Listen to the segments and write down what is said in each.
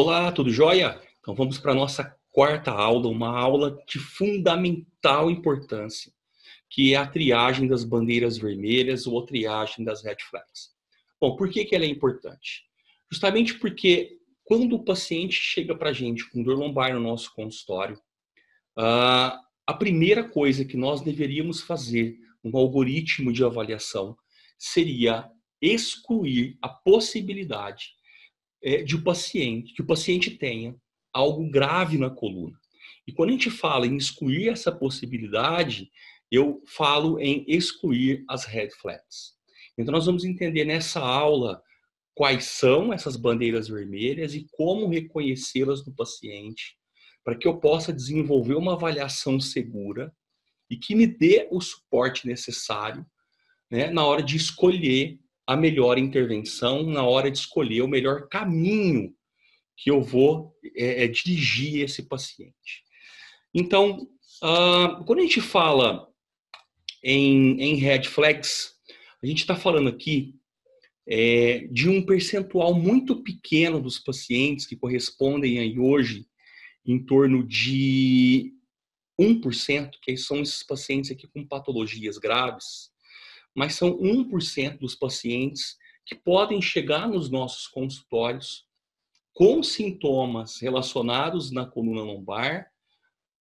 Olá, tudo jóia? Então vamos para a nossa quarta aula, uma aula de fundamental importância, que é a triagem das bandeiras vermelhas ou a triagem das red flags. Bom, por que, que ela é importante? Justamente porque quando o paciente chega para a gente com dor lombar no nosso consultório, a primeira coisa que nós deveríamos fazer no algoritmo de avaliação seria excluir a possibilidade é, de o paciente, que o paciente tenha algo grave na coluna. E quando a gente fala em excluir essa possibilidade, eu falo em excluir as red flags. Então nós vamos entender nessa aula quais são essas bandeiras vermelhas e como reconhecê-las no paciente, para que eu possa desenvolver uma avaliação segura e que me dê o suporte necessário né, na hora de escolher a melhor intervenção na hora de escolher o melhor caminho que eu vou é, é, dirigir esse paciente. Então, uh, quando a gente fala em, em red flags, a gente está falando aqui é, de um percentual muito pequeno dos pacientes que correspondem aí hoje em torno de 1%, que são esses pacientes aqui com patologias graves, mas são 1% dos pacientes que podem chegar nos nossos consultórios com sintomas relacionados na coluna lombar,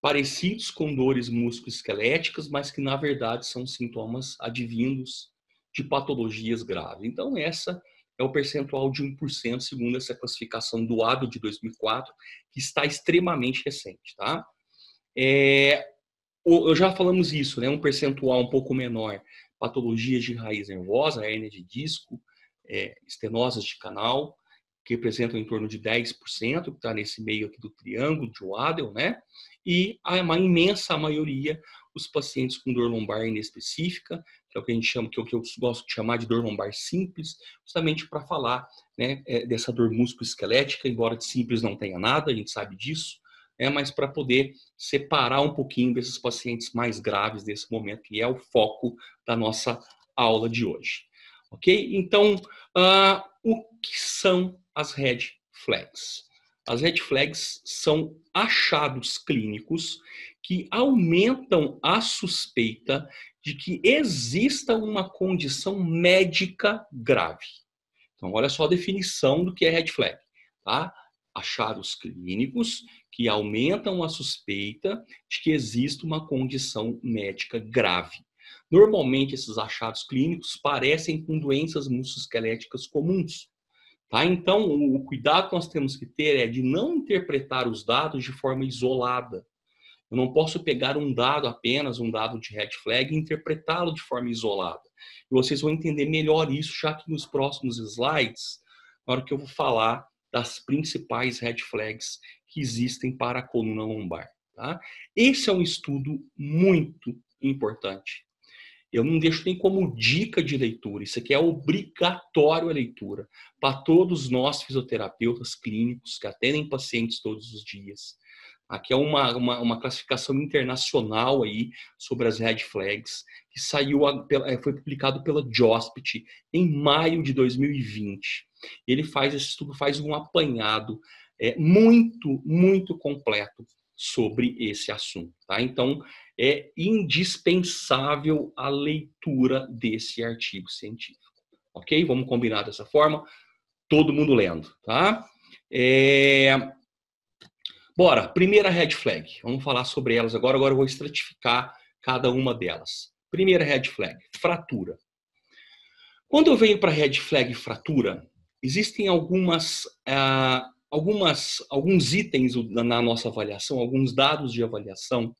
parecidos com dores musculoesqueléticas, mas que na verdade são sintomas advindos de patologias graves. Então, essa é o percentual de 1%, segundo essa classificação do ADO de 2004, que está extremamente recente, tá? É, eu já falamos isso, né? Um percentual um pouco menor patologias de raiz nervosa, hernia de disco, é, estenoses de canal, que representam em torno de 10%, que está nesse meio aqui do triângulo de Waddell, né? E a imensa maioria, os pacientes com dor lombar inespecífica, que é o que a gente chama, que é o que eu gosto de chamar de dor lombar simples, justamente para falar né, é, dessa dor musculoesquelética, embora de simples não tenha nada, a gente sabe disso, é, mas para poder separar um pouquinho desses pacientes mais graves nesse momento, que é o foco da nossa aula de hoje. Ok? Então, uh, o que são as red flags? As red flags são achados clínicos que aumentam a suspeita de que exista uma condição médica grave. Então, olha só a definição do que é red flag. Tá? Achados clínicos que aumentam a suspeita de que existe uma condição médica grave. Normalmente, esses achados clínicos parecem com doenças musculoesqueléticas comuns. Tá? Então, o cuidado que nós temos que ter é de não interpretar os dados de forma isolada. Eu não posso pegar um dado apenas, um dado de red flag, e interpretá-lo de forma isolada. E vocês vão entender melhor isso, já que nos próximos slides, na hora que eu vou falar das principais red flags que existem para a coluna lombar. Tá? Esse é um estudo muito importante. Eu não deixo nem como dica de leitura, isso aqui é obrigatório a leitura para todos nós fisioterapeutas clínicos que atendem pacientes todos os dias. Aqui é uma, uma, uma classificação internacional aí sobre as red flags, que saiu, é, foi publicado pela JOSPT em maio de 2020. Ele faz esse estudo, faz um apanhado é, muito, muito completo sobre esse assunto. Tá? Então, é indispensável a leitura desse artigo científico. Ok? Vamos combinar dessa forma? Todo mundo lendo, tá? É... Bora, primeira red flag. Vamos falar sobre elas agora. Agora eu vou estratificar cada uma delas. Primeira red flag, fratura. Quando eu venho para red flag fratura, existem algumas ah, algumas, alguns itens na nossa avaliação, alguns dados de avaliação,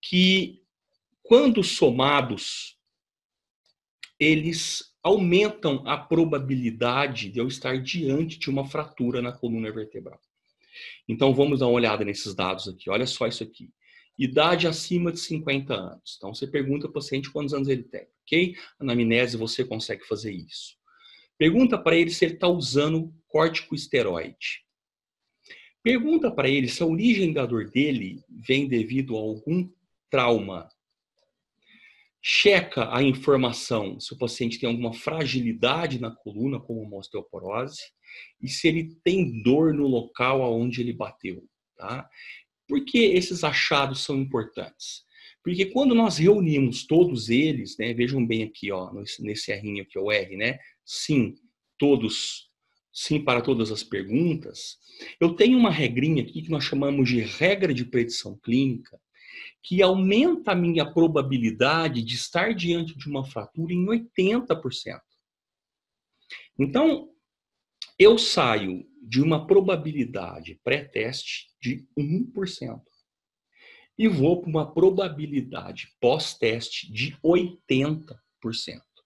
que, quando somados, eles aumentam a probabilidade de eu estar diante de uma fratura na coluna vertebral. Então, vamos dar uma olhada nesses dados aqui. Olha só isso aqui. Idade acima de 50 anos. Então, você pergunta ao paciente quantos anos ele tem, ok? Na anamnese, você consegue fazer isso. Pergunta para ele se ele está usando corticosteroide. Pergunta para ele se a origem da dor dele vem devido a algum trauma. checa a informação se o paciente tem alguma fragilidade na coluna, como uma osteoporose, e se ele tem dor no local aonde ele bateu. Tá? Por que esses achados são importantes? Porque quando nós reunimos todos eles, né, vejam bem aqui, ó, nesse, R aqui, o R, né? Sim, todos, sim para todas as perguntas. Eu tenho uma regrinha aqui que nós chamamos de regra de predição clínica, que aumenta a minha probabilidade de estar diante de uma fratura em 80%. Então, eu saio de uma probabilidade pré-teste de 1% e vou para uma probabilidade pós-teste de 80%.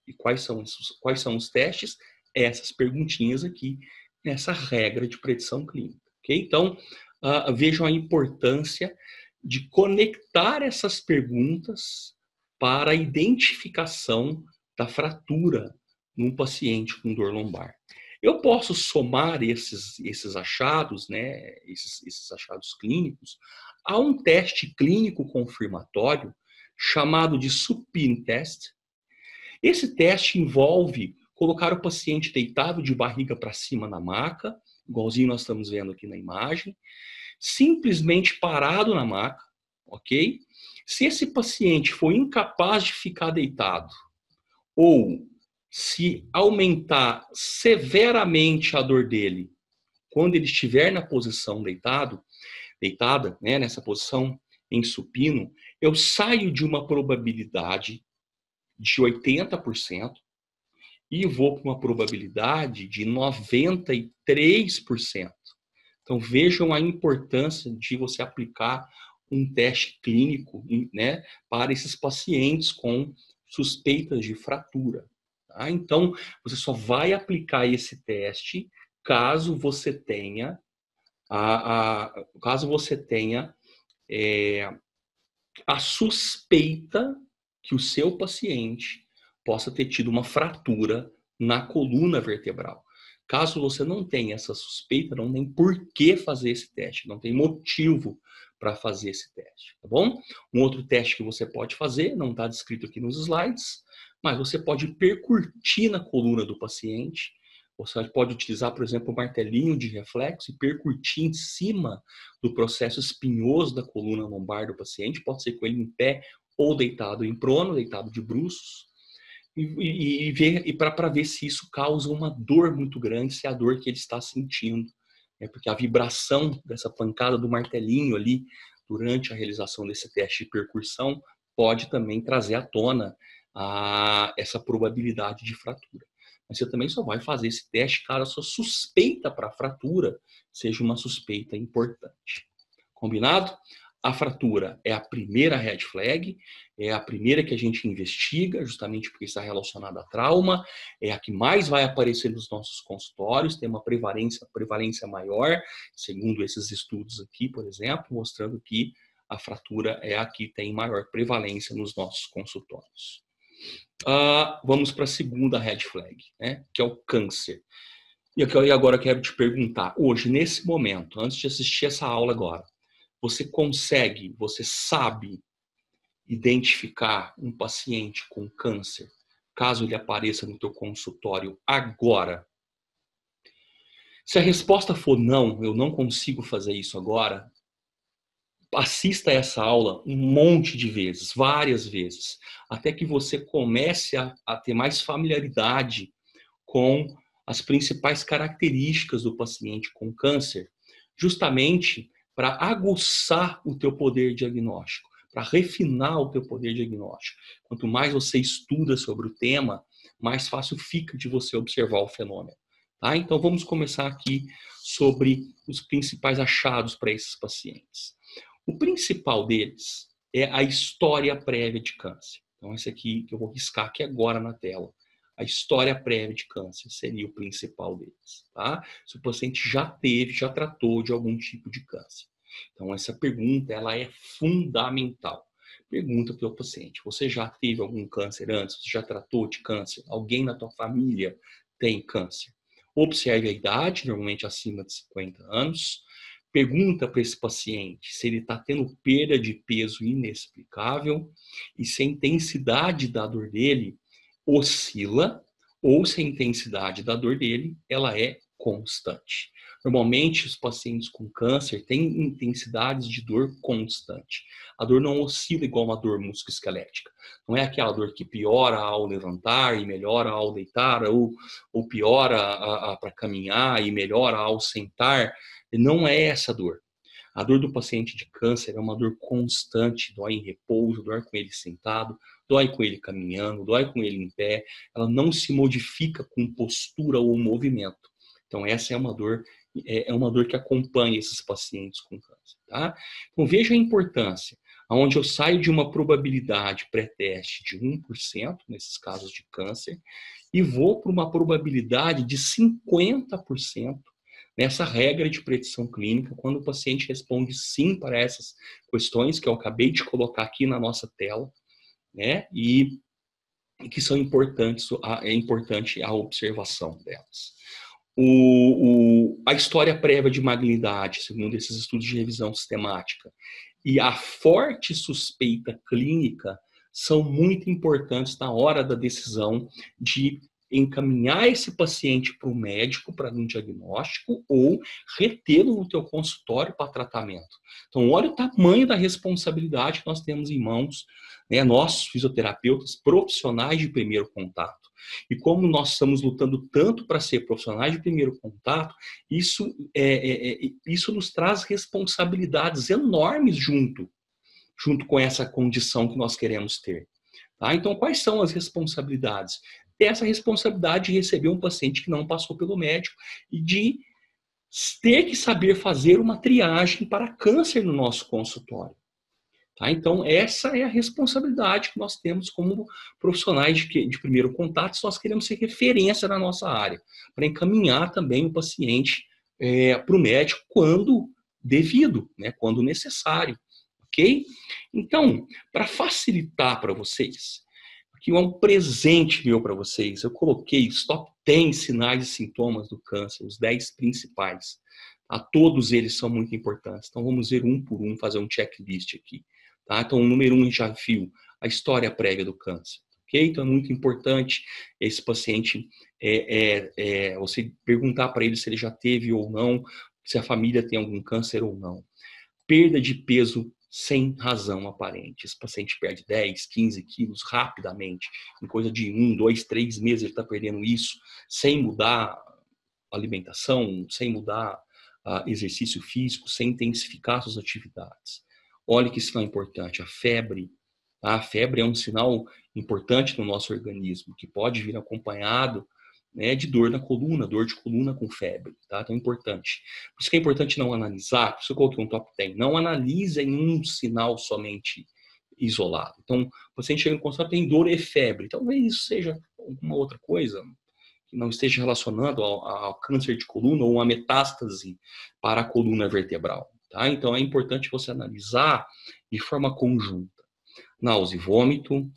E quais são, esses, quais são os testes? Essas perguntinhas aqui, nessa regra de predição clínica. Okay? Então, uh, vejam a importância de conectar essas perguntas para a identificação da fratura num paciente com dor lombar. Eu posso somar esses, esses achados, né, esses, esses achados clínicos, a um teste clínico confirmatório chamado de supine test. Esse teste envolve colocar o paciente deitado de barriga para cima na maca, igualzinho nós estamos vendo aqui na imagem, simplesmente parado na maca, ok? Se esse paciente for incapaz de ficar deitado ou se aumentar severamente a dor dele quando ele estiver na posição deitado, deitada, né, nessa posição em supino, eu saio de uma probabilidade de 80% e vou para uma probabilidade de 93%. Então vejam a importância de você aplicar um teste clínico né, para esses pacientes com suspeitas de fratura. Tá? Então, você só vai aplicar esse teste caso você tenha a, a caso você tenha é, a suspeita que o seu paciente possa ter tido uma fratura na coluna vertebral. Caso você não tenha essa suspeita, não tem por que fazer esse teste, não tem motivo para fazer esse teste, tá bom? Um outro teste que você pode fazer, não está descrito aqui nos slides, mas você pode percutir na coluna do paciente. Você pode utilizar, por exemplo, um martelinho de reflexo e percutir em cima do processo espinhoso da coluna lombar do paciente. Pode ser com ele em pé ou deitado em prono, deitado de bruços. E, e, e e para ver se isso causa uma dor muito grande, se é a dor que ele está sentindo. É porque a vibração dessa pancada do martelinho ali durante a realização desse teste de percussão pode também trazer à tona a, essa probabilidade de fratura. Mas você também só vai fazer esse teste caso a sua suspeita para fratura seja uma suspeita importante. Combinado? A fratura é a primeira red flag, é a primeira que a gente investiga, justamente porque está relacionada a trauma, é a que mais vai aparecer nos nossos consultórios, tem uma prevalência, prevalência maior, segundo esses estudos aqui, por exemplo, mostrando que a fratura é a que tem maior prevalência nos nossos consultórios. Uh, vamos para a segunda red flag, né, que é o câncer. E agora eu quero te perguntar, hoje, nesse momento, antes de assistir essa aula agora, você consegue, você sabe identificar um paciente com câncer, caso ele apareça no teu consultório agora? Se a resposta for não, eu não consigo fazer isso agora, assista essa aula um monte de vezes, várias vezes, até que você comece a, a ter mais familiaridade com as principais características do paciente com câncer, justamente para aguçar o teu poder diagnóstico, para refinar o teu poder diagnóstico. Quanto mais você estuda sobre o tema, mais fácil fica de você observar o fenômeno. Tá? Então vamos começar aqui sobre os principais achados para esses pacientes. O principal deles é a história prévia de câncer. Então esse aqui que eu vou riscar aqui agora na tela a história prévia de câncer seria o principal deles, tá? Se o paciente já teve, já tratou de algum tipo de câncer. Então essa pergunta ela é fundamental. Pergunta para o paciente: você já teve algum câncer antes? Você já tratou de câncer? Alguém na tua família tem câncer? Observe a idade, normalmente acima de 50 anos. Pergunta para esse paciente se ele está tendo perda de peso inexplicável e se a intensidade da dor dele oscila ou se a intensidade da dor dele ela é constante. Normalmente, os pacientes com câncer têm intensidades de dor constante. A dor não oscila igual uma dor musculoesquelética. Não é aquela dor que piora ao levantar e melhora ao deitar, ou, ou piora para caminhar e melhora ao sentar. Não é essa dor. A dor do paciente de câncer é uma dor constante, dói em repouso, dói com ele sentado, dói com ele caminhando, dói com ele em pé. Ela não se modifica com postura ou movimento. Então, essa é uma dor é, é uma dor que acompanha esses pacientes com câncer. Tá? Então veja a importância, onde eu saio de uma probabilidade pré-teste de 1% nesses casos de câncer e vou para uma probabilidade de 50% nessa regra de predição clínica, quando o paciente responde sim para essas questões que eu acabei de colocar aqui na nossa tela, né? E, que são importantes, é importante a observação delas o, o, a história prévia de malignidade, segundo esses estudos de revisão sistemática, e a forte suspeita clínica são muito importantes na hora da decisão de encaminhar esse paciente para o médico para um diagnóstico ou retê-lo no teu consultório para tratamento. Então, olha o tamanho da responsabilidade que nós temos em mãos, né, nós fisioterapeutas profissionais de primeiro contato. E como nós estamos lutando tanto para ser profissionais de primeiro contato, isso, é, é, é, isso nos traz responsabilidades enormes junto, junto com essa condição que nós queremos ter. Tá? Então, quais são as responsabilidades? Essa responsabilidade de receber um paciente que não passou pelo médico e de ter que saber fazer uma triagem para câncer no nosso consultório. Tá? Então, essa é a responsabilidade que nós temos como profissionais de, de primeiro contato, se nós queremos ser referência na nossa área, para encaminhar também o paciente é, para o médico quando devido, né, quando necessário. Ok? Então, para facilitar para vocês, aqui é um presente meu para vocês. Eu coloquei os top 10 sinais e sintomas do câncer, os 10 principais. A tá? todos eles são muito importantes. Então vamos ver um por um, fazer um checklist aqui. Tá? Então, o número um já viu a história prévia do câncer. Okay? Então, é muito importante esse paciente, é, é, é você perguntar para ele se ele já teve ou não, se a família tem algum câncer ou não. Perda de peso sem razão aparente. Esse paciente perde 10, 15 quilos rapidamente, em coisa de um, dois, três meses ele está perdendo isso, sem mudar alimentação, sem mudar uh, exercício físico, sem intensificar suas atividades. Olha que sinal importante, a febre. Tá? A febre é um sinal importante no nosso organismo, que pode vir acompanhado né, de dor na coluna, dor de coluna com febre, tá? Então é importante. Por isso que é importante não analisar, por isso eu coloquei um top 10, não analisa em um sinal somente isolado. Então, o paciente chega no consultório tem dor e febre, talvez isso seja alguma outra coisa que não esteja relacionado ao, ao câncer de coluna ou uma metástase para a coluna vertebral. Tá? Então é importante você analisar de forma conjunta. Náusea e vômito,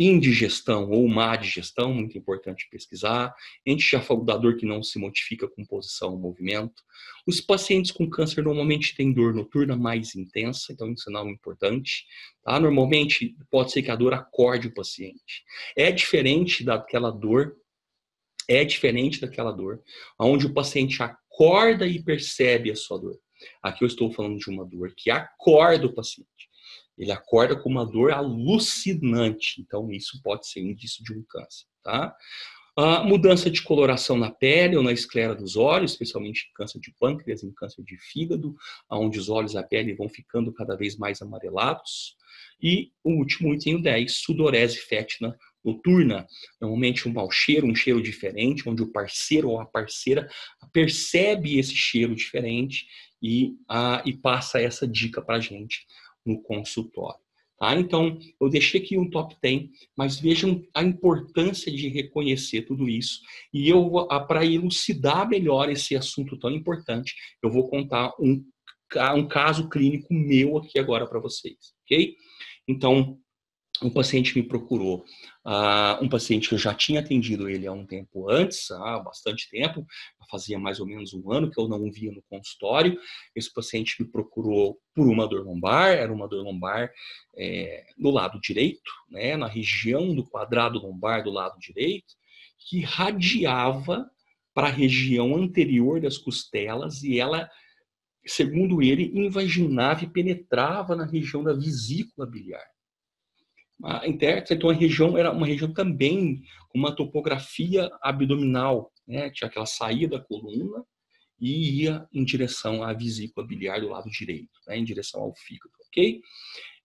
indigestão ou má digestão, muito importante pesquisar, ente já dor que não se modifica com posição ou movimento. Os pacientes com câncer normalmente têm dor noturna mais intensa, então é um sinal importante. Tá? Normalmente pode ser que a dor acorde o paciente. É diferente daquela dor, é diferente daquela dor, onde o paciente acorda e percebe a sua dor. Aqui eu estou falando de uma dor que acorda o paciente. Ele acorda com uma dor alucinante. Então, isso pode ser indício de um câncer, tá? A mudança de coloração na pele ou na esclera dos olhos, especialmente em câncer de pâncreas, em câncer de fígado, onde os olhos e a pele vão ficando cada vez mais amarelados. E o último item, 10, sudorese fétina noturna, normalmente um mau cheiro, um cheiro diferente, onde o parceiro ou a parceira percebe esse cheiro diferente e, a, e passa essa dica para a gente no consultório. Tá? Então, eu deixei aqui um top 10, mas vejam a importância de reconhecer tudo isso. E eu, para elucidar melhor esse assunto tão importante, eu vou contar um, um caso clínico meu aqui agora para vocês, ok? Então, um paciente me procurou, uh, um paciente que eu já tinha atendido ele há um tempo antes, há bastante tempo, fazia mais ou menos um ano que eu não o via no consultório. Esse paciente me procurou por uma dor lombar, era uma dor lombar é, do lado direito, né, na região do quadrado lombar do lado direito, que radiava para a região anterior das costelas e ela, segundo ele, invaginava e penetrava na região da vesícula biliar. A então, a região era uma região também com uma topografia abdominal, né? Tinha aquela saída da coluna e ia em direção à vesícula biliar do lado direito, né? em direção ao fígado, ok?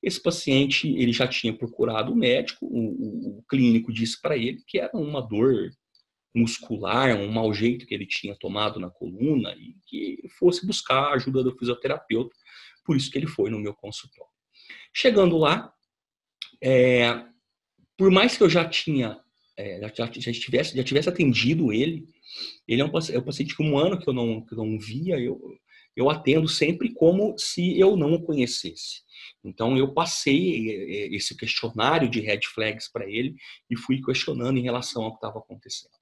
Esse paciente, ele já tinha procurado o médico, o, o, o clínico disse para ele que era uma dor muscular, um mau jeito que ele tinha tomado na coluna e que fosse buscar a ajuda do fisioterapeuta, por isso que ele foi no meu consultório. Chegando lá, é, por mais que eu já tinha, é, já, já, tivesse, já tivesse atendido ele, ele é um, é um paciente que um ano que eu não, que eu não via, eu, eu atendo sempre como se eu não o conhecesse. Então eu passei é, é, esse questionário de red flags para ele e fui questionando em relação ao que estava acontecendo.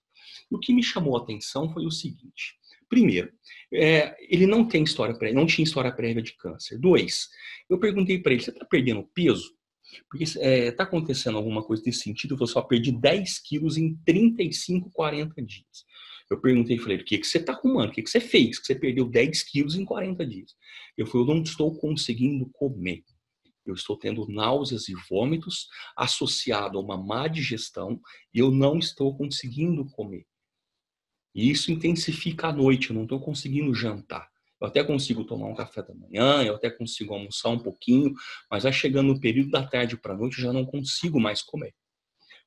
O que me chamou a atenção foi o seguinte: primeiro, é, ele não tem história prévia, não tinha história prévia de câncer. Dois, eu perguntei para ele: você está perdendo peso? Porque está é, tá acontecendo alguma coisa desse sentido, eu só perdi 10 quilos em 35, 40 dias. Eu perguntei, falei, o que, que você está arrumando? O que, que você fez? Que você perdeu 10 quilos em 40 dias. Eu falei, eu não estou conseguindo comer. Eu estou tendo náuseas e vômitos associado a uma má digestão e eu não estou conseguindo comer. E isso intensifica à noite, eu não estou conseguindo jantar. Eu até consigo tomar um café da manhã, eu até consigo almoçar um pouquinho, mas vai chegando no período da tarde para a noite, eu já não consigo mais comer.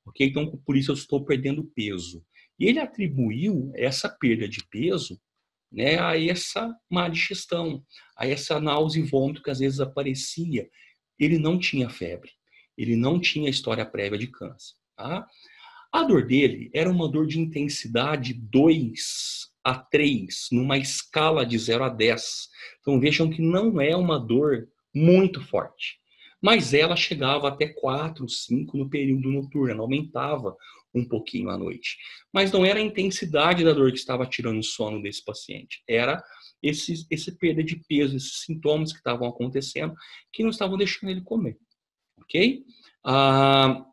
Ok? Então, por isso eu estou perdendo peso. E ele atribuiu essa perda de peso né, a essa má digestão, a essa náusea e vômito que às vezes aparecia. Ele não tinha febre, ele não tinha história prévia de câncer. Tá? A dor dele era uma dor de intensidade 2 a 3, numa escala de 0 a 10. Então vejam que não é uma dor muito forte. Mas ela chegava até 4, 5 no período noturno, ela aumentava um pouquinho à noite. Mas não era a intensidade da dor que estava tirando o sono desse paciente, era esse, esse perda de peso, esses sintomas que estavam acontecendo, que não estavam deixando ele comer. Ok? Ah,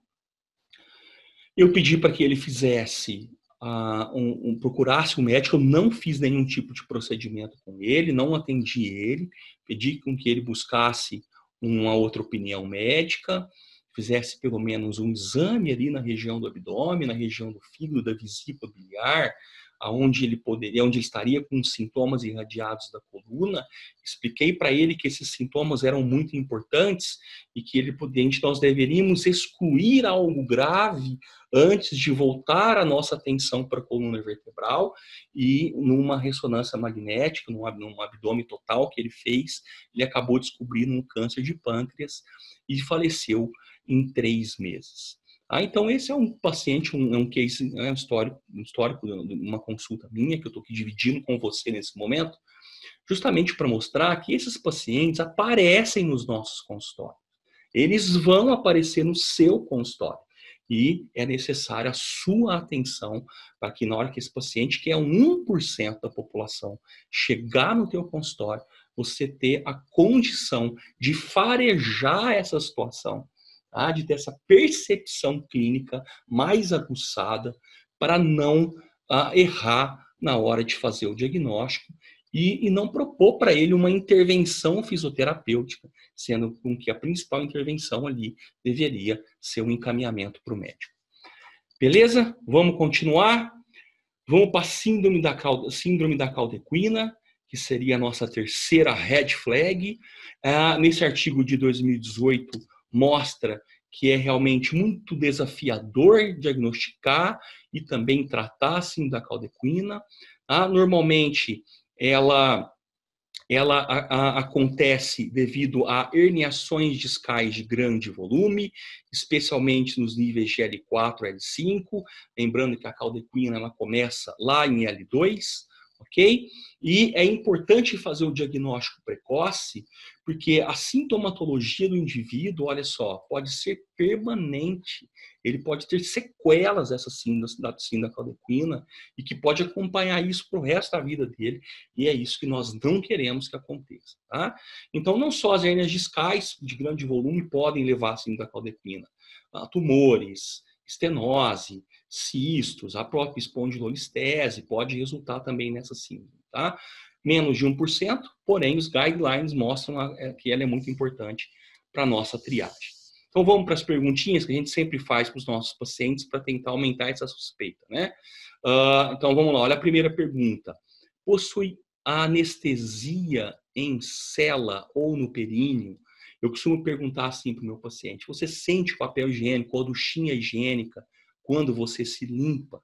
eu pedi para que ele fizesse uh, um, um, procurasse um médico, eu não fiz nenhum tipo de procedimento com ele, não atendi ele, pedi com que ele buscasse uma outra opinião médica, fizesse pelo menos um exame ali na região do abdômen, na região do fígado, da vesícula biliar, aonde ele poderia, onde ele estaria com sintomas irradiados da coluna. Expliquei para ele que esses sintomas eram muito importantes e que ele poderia, nós deveríamos excluir algo grave antes de voltar a nossa atenção para a coluna vertebral e numa ressonância magnética, num, num abdômen total que ele fez, ele acabou descobrindo um câncer de pâncreas e faleceu em três meses. Ah, então, esse é um paciente, um, é um case, é um histórico, um histórico uma consulta minha, que eu estou aqui dividindo com você nesse momento, justamente para mostrar que esses pacientes aparecem nos nossos consultórios. Eles vão aparecer no seu consultório. E é necessária a sua atenção para que na hora que esse paciente, que é 1% da população, chegar no teu consultório, você ter a condição de farejar essa situação tá? de ter essa percepção clínica mais aguçada para não ah, errar na hora de fazer o diagnóstico e, e não propor para ele uma intervenção fisioterapêutica, sendo com que a principal intervenção ali deveria ser um encaminhamento para o médico. Beleza? Vamos continuar? Vamos para a síndrome da, síndrome da caldequina, que seria a nossa terceira red flag. Ah, nesse artigo de 2018, mostra que é realmente muito desafiador diagnosticar e também tratar assim da caldequina. Ah, normalmente ela ela a, a, acontece devido a herniações discais de grande volume, especialmente nos níveis de L4 e L5. Lembrando que a caldequina ela começa lá em L2, ok? E é importante fazer o diagnóstico precoce, porque a sintomatologia do indivíduo, olha só, pode ser permanente. Ele pode ter sequelas dessa síndrome da síndrome e que pode acompanhar isso para o resto da vida dele. E é isso que nós não queremos que aconteça. Tá? Então, não só as hernias discais de grande volume podem levar a síndrome da tumores, estenose, cistos, a própria espondilolistese pode resultar também nessa síndrome, tá? Menos de 1%, porém os guidelines mostram é, que ela é muito importante para a nossa triagem. Então vamos para as perguntinhas que a gente sempre faz para os nossos pacientes para tentar aumentar essa suspeita, né? Uh, então vamos lá, olha a primeira pergunta. Possui anestesia em cela ou no períneo? Eu costumo perguntar assim para o meu paciente: você sente o papel higiênico ou a duchinha higiênica quando você se limpa.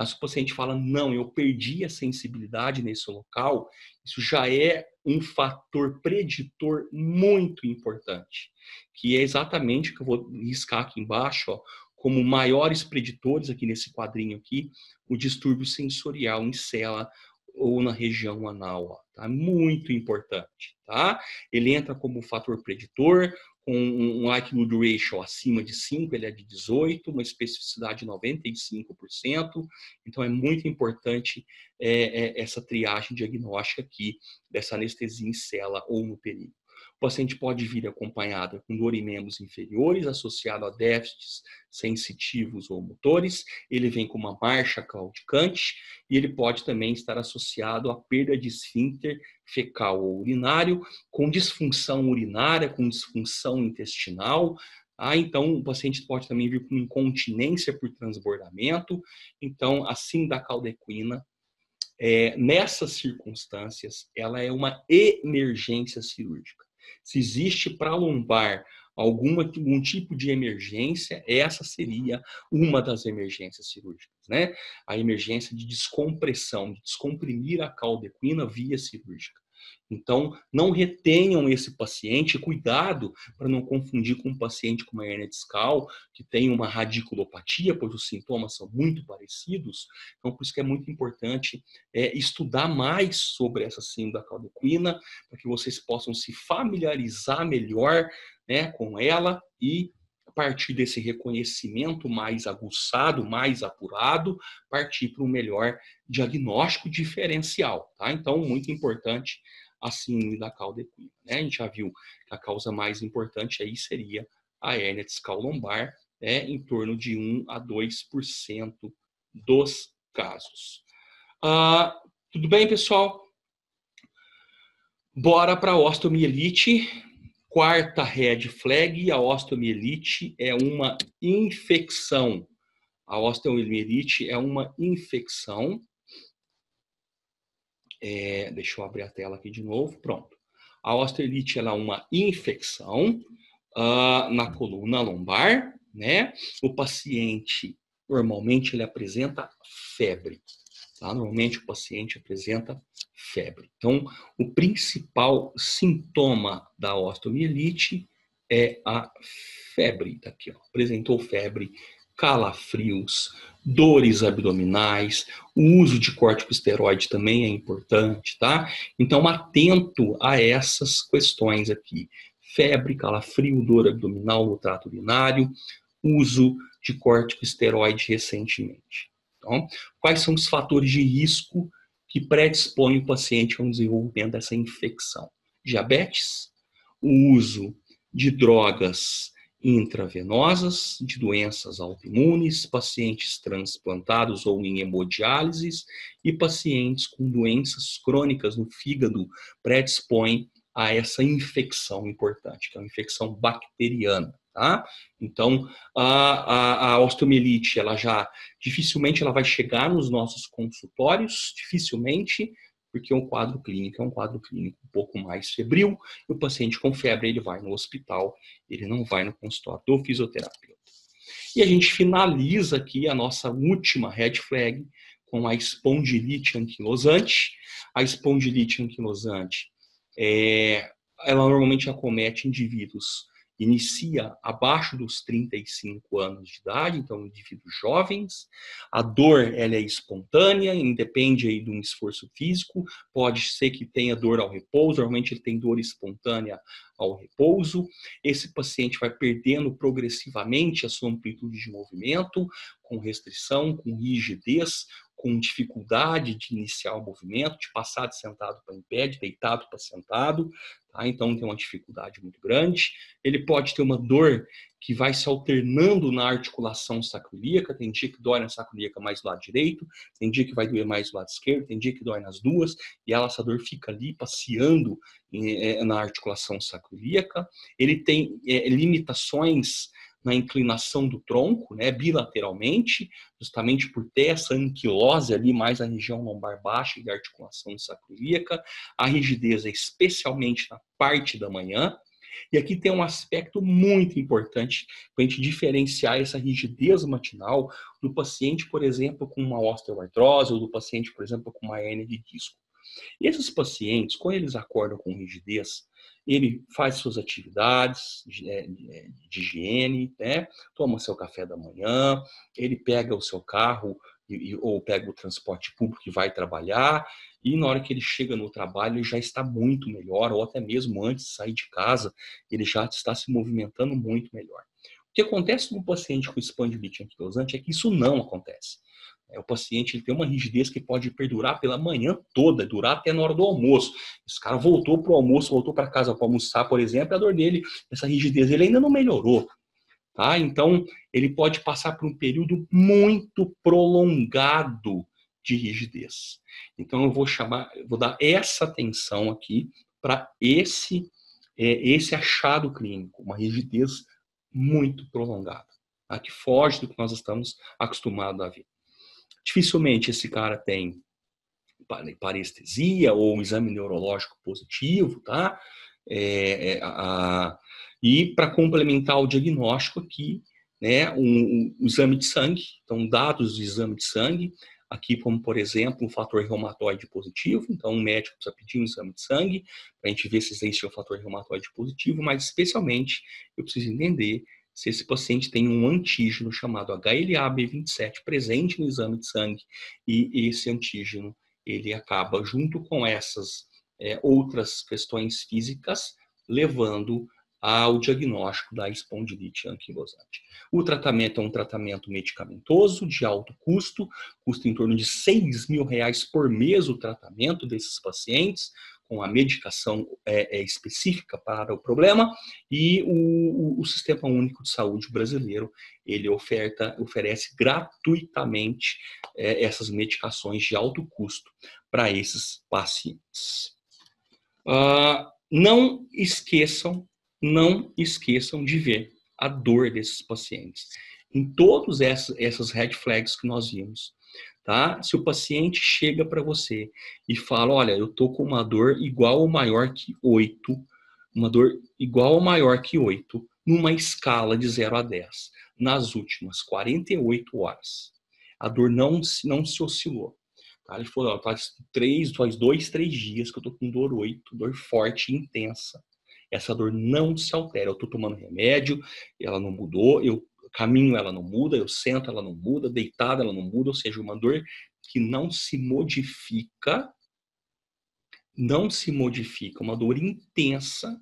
Tá? Se o paciente fala, não, eu perdi a sensibilidade nesse local, isso já é um fator preditor muito importante, que é exatamente o que eu vou riscar aqui embaixo, ó, como maiores preditores aqui nesse quadrinho aqui, o distúrbio sensorial em cela ou na região anal, ó, tá? Muito importante, tá? Ele entra como fator preditor, com um likelihood ratio acima de 5, ele é de 18, uma especificidade de 95%. Então, é muito importante é, é, essa triagem diagnóstica aqui dessa anestesia em cela ou no períneo. O paciente pode vir acompanhado com dor em membros inferiores, associado a déficits sensitivos ou motores. Ele vem com uma marcha claudicante e ele pode também estar associado à perda de esfíncter fecal ou urinário, com disfunção urinária, com disfunção intestinal, ah, então, o paciente pode também vir com incontinência por transbordamento. Então, assim da caldequina, é, nessas circunstâncias, ela é uma emergência cirúrgica. Se existe para lombar alguma, algum tipo de emergência, essa seria uma das emergências cirúrgicas, né? A emergência de descompressão, de descomprimir a caldequina via cirúrgica. Então, não retenham esse paciente, cuidado para não confundir com um paciente com uma hernia discal, que tem uma radiculopatia, pois os sintomas são muito parecidos. Então, por isso que é muito importante é, estudar mais sobre essa síndrome da caldequina, para que vocês possam se familiarizar melhor né, com ela e a partir desse reconhecimento mais aguçado, mais apurado, partir para um melhor diagnóstico diferencial, tá? Então, muito importante a síndrome da cauda equina, né? A gente já viu que a causa mais importante aí seria a hérnia discal lombar, né? Em torno de 1 a 2% dos casos. Ah, tudo bem, pessoal? Bora para a osteomielite. Quarta red flag, a osteomielite é uma infecção. A osteomielite é uma infecção. É, deixa eu abrir a tela aqui de novo. Pronto. A osteomielite é uma infecção uh, na coluna lombar, né? O paciente normalmente ele apresenta febre. Tá? Normalmente o paciente apresenta febre. Então, o principal sintoma da osteomielite é a febre. Tá aqui, ó. apresentou febre, calafrios, dores abdominais, o uso de corticosteroide também é importante, tá? Então, atento a essas questões aqui. Febre, calafrio, dor abdominal no trato urinário, uso de corticosteroide recentemente. Então, quais são os fatores de risco que predispõem o paciente ao desenvolvimento dessa infecção? Diabetes, o uso de drogas intravenosas, de doenças autoimunes, pacientes transplantados ou em hemodiálise e pacientes com doenças crônicas no fígado predispõem a essa infecção importante, que é uma infecção bacteriana. Tá? Então, a, a, a osteomielite, ela já dificilmente ela vai chegar nos nossos consultórios, dificilmente, porque o quadro clínico é um quadro clínico um pouco mais febril, e o paciente com febre ele vai no hospital, ele não vai no consultório do fisioterapeuta. E a gente finaliza aqui a nossa última red flag com a espondilite anquilosante. A espondilite anquilosante, é, ela normalmente acomete indivíduos inicia abaixo dos 35 anos de idade, então indivíduos jovens. A dor ela é espontânea, independe aí de um esforço físico, pode ser que tenha dor ao repouso, normalmente ele tem dor espontânea ao repouso. Esse paciente vai perdendo progressivamente a sua amplitude de movimento, com restrição, com rigidez, com dificuldade de iniciar o movimento, de passar de sentado para em pé, de deitado para sentado, tá? então tem uma dificuldade muito grande. Ele pode ter uma dor que vai se alternando na articulação sacroiliaca, tem dia que dói na sacroiliaca mais do lado direito, tem dia que vai doer mais do lado esquerdo, tem dia que dói nas duas, e ela, essa dor fica ali passeando eh, na articulação sacroiliaca. Ele tem é, limitações na inclinação do tronco, né, bilateralmente, justamente por ter essa anquilose ali mais na região lombar baixa e articulação sacroiliaca. A rigidez é especialmente na parte da manhã. E aqui tem um aspecto muito importante para a gente diferenciar essa rigidez matinal do paciente, por exemplo, com uma osteoartrose ou do paciente, por exemplo, com uma hernia de disco. Esses pacientes, quando eles acordam com rigidez, ele faz suas atividades de, é, é, de, higiene, né? toma seu café da manhã, ele pega o seu carro e, ou pega o transporte público e vai trabalhar, e na hora que ele chega no trabalho ele já está muito melhor, ou até mesmo antes de sair de casa, ele já está se movimentando muito melhor. O que acontece com o paciente com espondilite anquilosante é que isso não acontece. É, o paciente ele tem uma rigidez que pode perdurar pela manhã toda, durar até na hora do almoço. Esse cara voltou para o almoço, voltou para casa para almoçar, por exemplo, a dor dele, essa rigidez, ele ainda não melhorou. Tá? Então, ele pode passar por um período muito prolongado de rigidez. Então, eu vou chamar, vou dar essa atenção aqui para esse, é, esse achado clínico, uma rigidez muito prolongada, tá? que foge do que nós estamos acostumados a ver. Dificilmente esse cara tem parestesia ou um exame neurológico positivo, tá? É, é, a, e para complementar o diagnóstico aqui, né, um, um, exame de sangue, então dados do exame de sangue, aqui como por exemplo um fator reumatoide positivo, então um médico precisa pedir um exame de sangue para a gente ver se existe um fator reumatoide positivo, mas especialmente eu preciso entender se esse paciente tem um antígeno chamado HLA-B27 presente no exame de sangue e esse antígeno ele acaba junto com essas é, outras questões físicas levando ao diagnóstico da espondilite anquilosante. O tratamento é um tratamento medicamentoso de alto custo, custa em torno de 6 mil reais por mês o tratamento desses pacientes, com a medicação é, é, específica para o problema e o, o, Sistema Único de Saúde brasileiro ele oferta, oferece gratuitamente é, essas medicações de alto custo para esses pacientes. Uh, não esqueçam, não esqueçam de ver a dor desses pacientes. Em todas essas red flags que nós vimos, tá? Se o paciente chega para você e fala, olha, eu tô com uma dor igual ou maior que 8, uma dor igual ou maior que 8, numa escala de 0 a 10, nas últimas 48 horas. A dor não, não se oscilou. Tá? Ele falou, faz três, faz dois, três dias que eu tô com dor 8, dor forte e intensa. Essa dor não se altera. Eu tô tomando remédio, ela não mudou, eu caminho ela não muda, eu sento ela não muda, deitada ela não muda, ou seja, uma dor que não se modifica, não se modifica, uma dor intensa.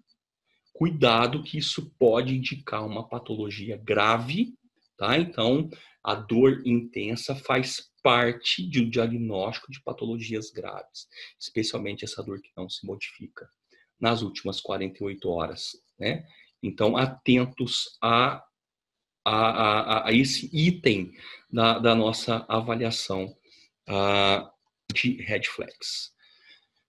Cuidado que isso pode indicar uma patologia grave, tá? Então, a dor intensa faz parte de um diagnóstico de patologias graves, especialmente essa dor que não se modifica nas últimas 48 horas, né? Então, atentos a a, a, a esse item da, da nossa avaliação uh, de red flags.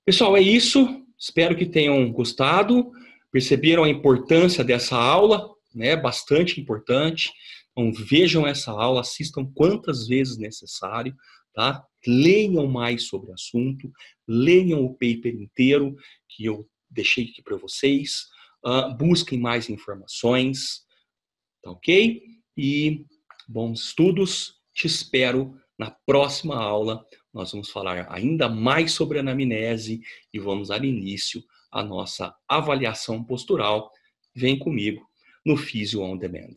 Pessoal, é isso. Espero que tenham gostado. Perceberam a importância dessa aula, né? Bastante importante. Então, vejam essa aula, assistam quantas vezes necessário, tá? Leiam mais sobre o assunto, leiam o paper inteiro que eu deixei aqui para vocês, uh, busquem mais informações, Tá ok? E bons estudos. Te espero na próxima aula. Nós vamos falar ainda mais sobre anamnese e vamos dar início à nossa avaliação postural. Vem comigo. no Physio On Demand.